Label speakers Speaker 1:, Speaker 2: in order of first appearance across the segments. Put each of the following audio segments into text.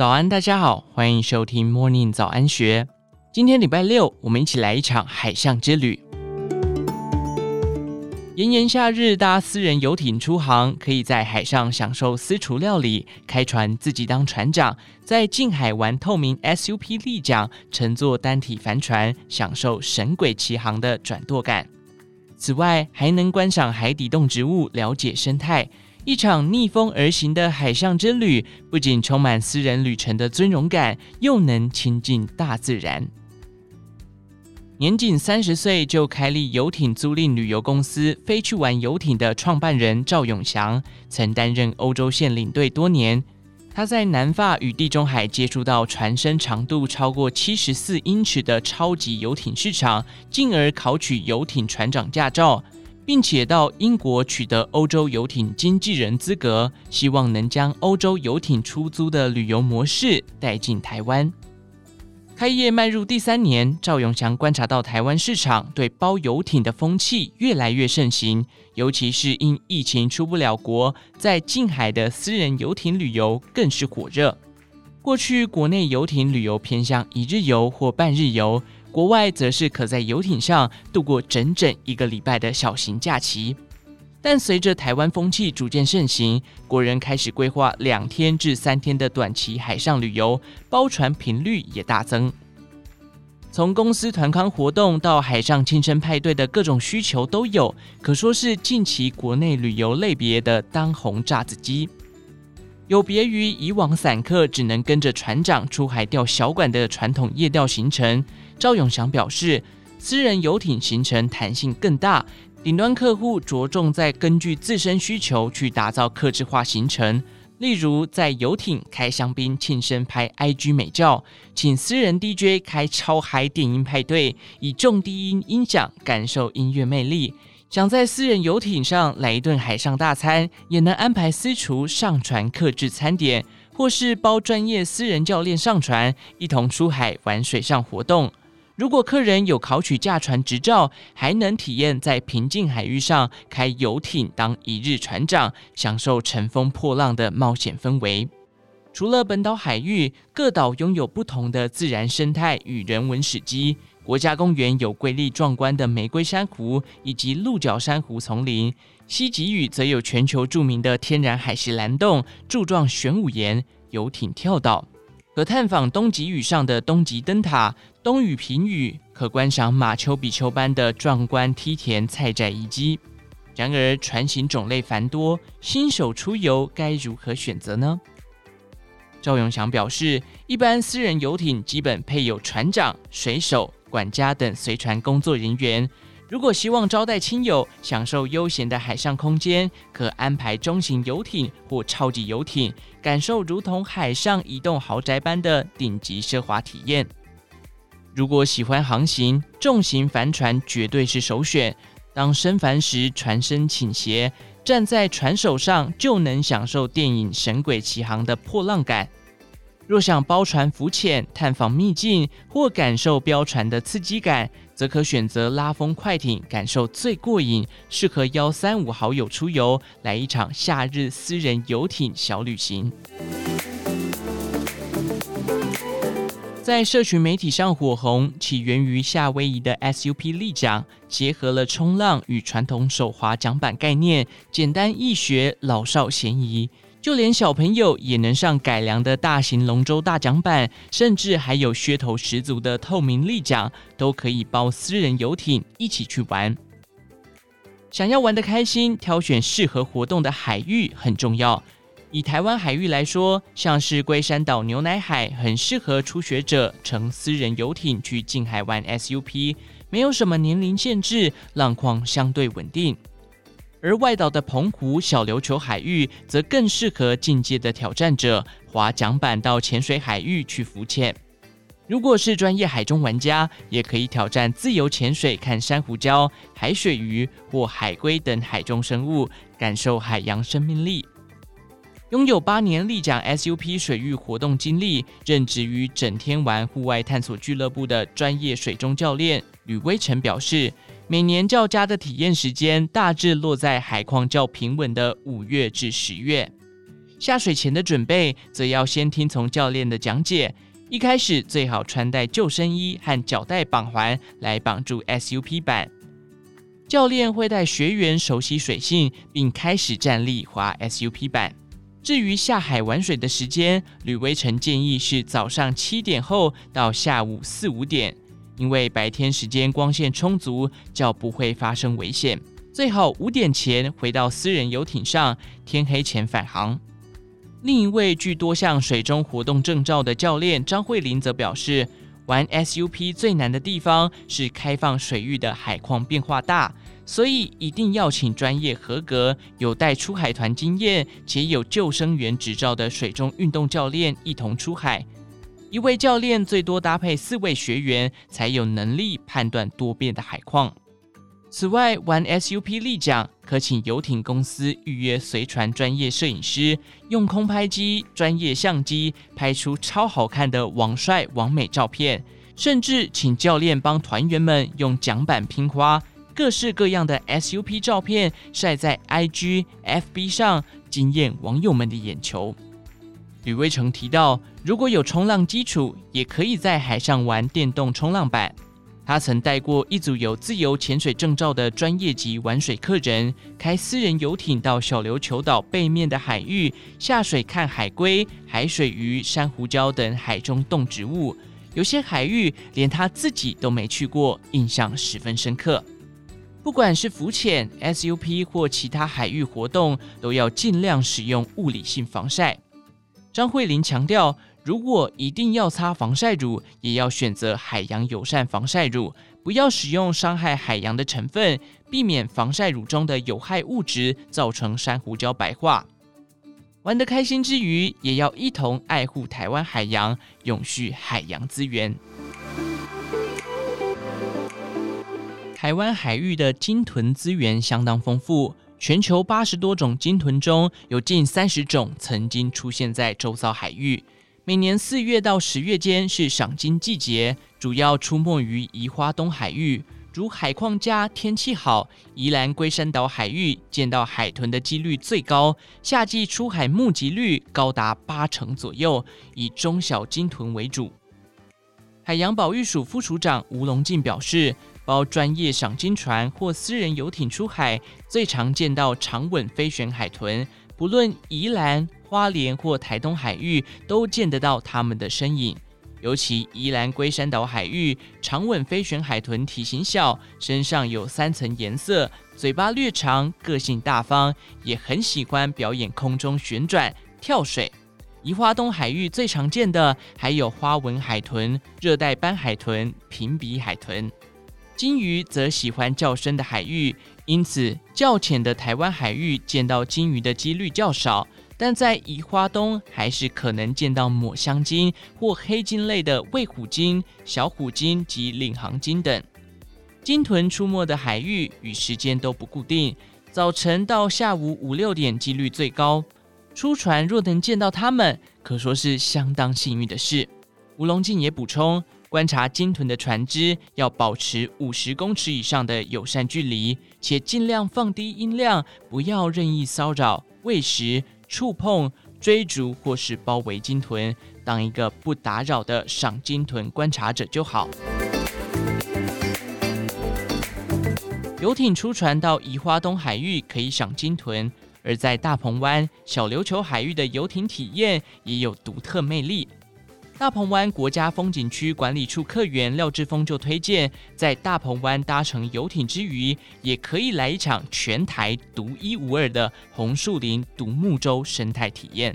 Speaker 1: 早安，大家好，欢迎收听 Morning 早安学。今天礼拜六，我们一起来一场海上之旅。炎炎夏日，搭私人游艇出航，可以在海上享受私厨料理，开船自己当船长，在近海玩透明 SUP 立桨，乘坐单体帆船，享受神鬼奇航的转舵感。此外，还能观赏海底动植物，了解生态。一场逆风而行的海上之旅，不仅充满私人旅程的尊荣感，又能亲近大自然。年仅三十岁就开立游艇租赁旅游公司“飞去玩游艇”的创办人赵永祥，曾担任欧洲线领队多年。他在南法与地中海接触到船身长度超过七十四英尺的超级游艇市场，进而考取游艇船长驾照。并且到英国取得欧洲游艇经纪人资格，希望能将欧洲游艇出租的旅游模式带进台湾。开业迈入第三年，赵永祥观察到台湾市场对包游艇的风气越来越盛行，尤其是因疫情出不了国，在近海的私人游艇旅游更是火热。过去国内游艇旅游偏向一日游或半日游。国外则是可在游艇上度过整整一个礼拜的小型假期，但随着台湾风气逐渐盛行，国人开始规划两天至三天的短期海上旅游，包船频率也大增。从公司团康活动到海上庆生派对的各种需求都有，可说是近期国内旅游类别的当红炸子鸡。有别于以往散客只能跟着船长出海钓小管的传统夜钓行程。赵永祥表示，私人游艇行程弹性更大，顶端客户着重在根据自身需求去打造客制化行程，例如在游艇开香槟庆生拍 IG 美照，请私人 DJ 开超嗨电音派对，以重低音音响感受音乐魅力。想在私人游艇上来一顿海上大餐，也能安排私厨上船客制餐点，或是包专业私人教练上船，一同出海玩水上活动。如果客人有考取驾船执照，还能体验在平静海域上开游艇当一日船长，享受乘风破浪的冒险氛围。除了本岛海域，各岛拥有不同的自然生态与人文史迹。国家公园有瑰丽壮观的玫瑰珊瑚以及鹿角珊瑚丛林，西极屿则有全球著名的天然海蚀蓝洞、柱状玄武岩、游艇跳岛。可探访东极屿上的东极灯塔，东屿平屿可观赏马丘比丘般的壮观梯田菜寨遗迹。然而，船型种类繁多，新手出游该如何选择呢？赵永祥表示，一般私人游艇基本配有船长、水手、管家等随船工作人员。如果希望招待亲友，享受悠闲的海上空间，可安排中型游艇或超级游艇，感受如同海上移动豪宅般的顶级奢华体验。如果喜欢航行，重型帆船绝对是首选。当升帆时，船身倾斜，站在船首上就能享受电影《神鬼奇航》的破浪感。若想包船浮潜、探访秘境或感受飙船的刺激感，则可选择拉风快艇，感受最过瘾，适合邀三五好友出游，来一场夏日私人游艇小旅行。在社群媒体上火红，起源于夏威夷的 SUP 立桨，结合了冲浪与传统手滑桨板概念，简单易学，老少咸宜。就连小朋友也能上改良的大型龙舟大桨板，甚至还有噱头十足的透明立桨，都可以包私人游艇一起去玩。想要玩得开心，挑选适合活动的海域很重要。以台湾海域来说，像是龟山岛牛奶海，很适合初学者乘私人游艇去近海玩 SUP，没有什么年龄限制，浪况相对稳定。而外岛的澎湖小琉球海域，则更适合进阶的挑战者划桨板到浅水海域去浮潜。如果是专业海中玩家，也可以挑战自由潜水，看珊瑚礁、海水鱼或海龟等海中生物，感受海洋生命力。拥有八年立桨 SUP 水域活动经历，任职于整天玩户外探索俱乐部的专业水中教练吕威成表示。每年较佳的体验时间大致落在海况较平稳的五月至十月。下水前的准备则要先听从教练的讲解。一开始最好穿戴救生衣和脚带绑环来绑住 SUP 板。教练会带学员熟悉水性，并开始站立滑 SUP 板。至于下海玩水的时间，吕威成建议是早上七点后到下午四五点，因为白天时间光线充足，较不会发生危险。最好五点前回到私人游艇上，天黑前返航。另一位具多项水中活动证照的教练张慧玲则表示，玩 SUP 最难的地方是开放水域的海况变化大，所以一定要请专业合格、有带出海团经验且有救生员执照的水中运动教练一同出海。一位教练最多搭配四位学员，才有能力判断多变的海况。此外，玩 SUP 立桨可请游艇公司预约随船专业摄影师，用空拍机、专业相机拍出超好看的网帅网美照片，甚至请教练帮团员们用桨板拼花，各式各样的 SUP 照片晒在 IG、FB 上，惊艳网友们的眼球。吕威成提到，如果有冲浪基础，也可以在海上玩电动冲浪板。他曾带过一组有自由潜水证照的专业级玩水客人，开私人游艇到小琉球岛背面的海域下水看海龟、海水鱼、珊瑚礁等海中动植物。有些海域连他自己都没去过，印象十分深刻。不管是浮潜、SUP 或其他海域活动，都要尽量使用物理性防晒。张慧玲强调。如果一定要擦防晒乳，也要选择海洋友善防晒乳，不要使用伤害海洋的成分，避免防晒乳中的有害物质造成珊瑚礁白化。玩得开心之余，也要一同爱护台湾海洋，永续海洋资源。台湾海域的鲸豚资源相当丰富，全球八十多种鲸豚中有近三十种曾经出现在周遭海域。每年四月到十月间是赏鲸季节，主要出没于宜花东海域。如海况佳、天气好，宜兰龟山岛海域见到海豚的几率最高，夏季出海目击率高达八成左右，以中小鲸豚为主。海洋保育署副署长吴龙进表示，包专业赏鲸船或私人游艇出海，最常见到长吻飞旋海豚，不论宜兰。花莲或台东海域都见得到它们的身影，尤其宜兰龟山岛海域，长吻飞旋海豚体型小，身上有三层颜色，嘴巴略长，个性大方，也很喜欢表演空中旋转、跳水。宜花东海域最常见的还有花纹海豚、热带斑海豚、平鼻海豚。鲸鱼则喜欢较深的海域，因此较浅的台湾海域见到鲸鱼的几率较少。但在宜花东还是可能见到抹香鲸或黑鲸类的卫虎鲸、小虎鲸及领航鲸等。鲸豚出没的海域与时间都不固定，早晨到下午五六点几率最高。出船若能见到它们，可说是相当幸运的事。吴龙进也补充，观察鲸豚的船只要保持五十公尺以上的友善距离，且尽量放低音量，不要任意骚扰、喂食。触碰、追逐或是包围鲸豚，当一个不打扰的赏鲸豚观察者就好。游艇出船到宜花东海域可以赏鲸豚，而在大鹏湾、小琉球海域的游艇体验也有独特魅力。大鹏湾国家风景区管理处客员廖志峰就推荐，在大鹏湾搭乘游艇之余，也可以来一场全台独一无二的红树林独木舟生态体验。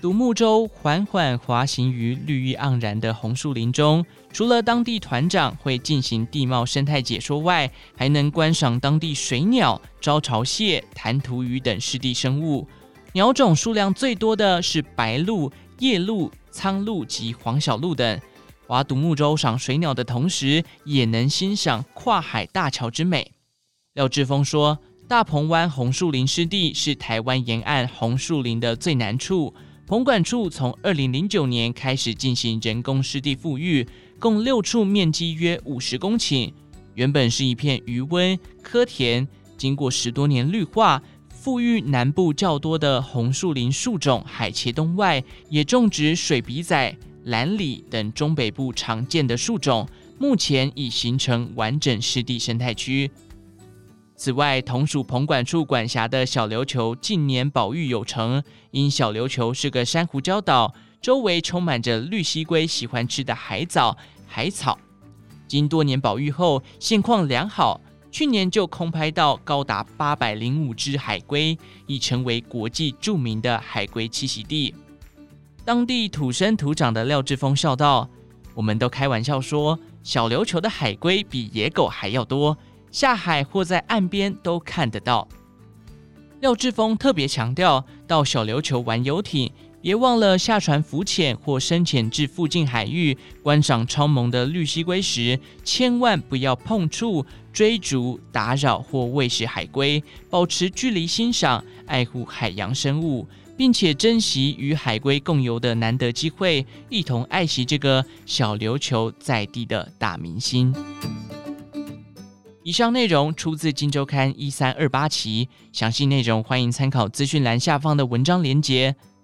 Speaker 1: 独木舟缓缓滑行于绿意盎然的红树林中，除了当地团长会进行地貌生态解说外，还能观赏当地水鸟、招潮蟹、弹涂鱼等湿地生物。鸟种数量最多的是白鹭、夜鹭。苍鹭及黄小鹭等，划独木舟赏水鸟的同时，也能欣赏跨海大桥之美。廖志峰说：“大鹏湾红树林湿地是台湾沿岸红树林的最南处，棚管处从二零零九年开始进行人工湿地复育，共六处，面积约五十公顷。原本是一片鱼塭、蚵田，经过十多年绿化。”富裕南部较多的红树林树种海茄冬外，也种植水笔仔、蓝李等中北部常见的树种，目前已形成完整湿地生态区。此外，同属澎管处管辖的小琉球近年保育有成，因小琉球是个珊瑚礁岛，周围充满着绿蠵龟喜欢吃的海藻、海草。经多年保育后，现况良好。去年就空拍到高达八百零五只海龟，已成为国际著名的海龟栖息地。当地土生土长的廖志峰笑道：“我们都开玩笑说，小琉球的海龟比野狗还要多，下海或在岸边都看得到。”廖志峰特别强调，到小琉球玩游艇，别忘了下船浮潜或深潜至附近海域观赏超萌的绿蜥龟时，千万不要碰触、追逐、打扰或喂食海龟，保持距离欣赏，爱护海洋生物，并且珍惜与海龟共游的难得机会，一同爱惜这个小琉球在地的大明星。以上内容出自《金周刊》一三二八期，详细内容欢迎参考资讯栏下方的文章连结。